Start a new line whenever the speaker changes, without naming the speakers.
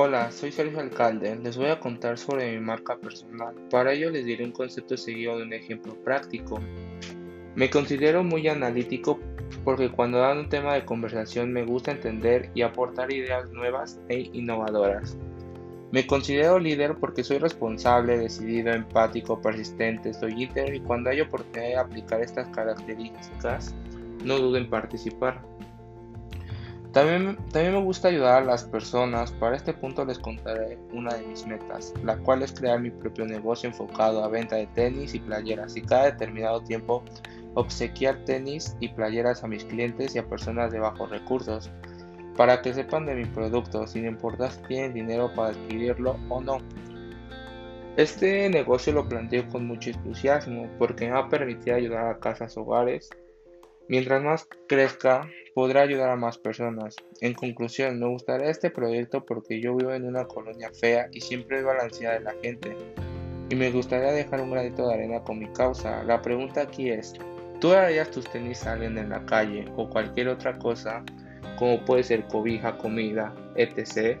Hola, soy Sergio Alcalde. Les voy a contar sobre mi marca personal. Para ello les diré un concepto seguido de un ejemplo práctico. Me considero muy analítico porque cuando dan un tema de conversación me gusta entender y aportar ideas nuevas e innovadoras. Me considero líder porque soy responsable, decidido, empático, persistente, soy íntegro y cuando hay oportunidad de aplicar estas características, no duden en participar. También, también, me gusta ayudar a las personas. Para este punto les contaré una de mis metas, la cual es crear mi propio negocio enfocado a venta de tenis y playeras y cada determinado tiempo obsequiar tenis y playeras a mis clientes y a personas de bajos recursos para que sepan de mi producto sin importar si tienen dinero para adquirirlo o no. Este negocio lo planteo con mucho entusiasmo porque me va a permitir ayudar a casas hogares. Mientras más crezca, podrá ayudar a más personas. En conclusión, me gustaría este proyecto porque yo vivo en una colonia fea y siempre ansiedad de la gente. Y me gustaría dejar un granito de arena con mi causa. La pregunta aquí es, ¿tú harías tus tenis a alguien en la calle o cualquier otra cosa, como puede ser cobija, comida, etc.?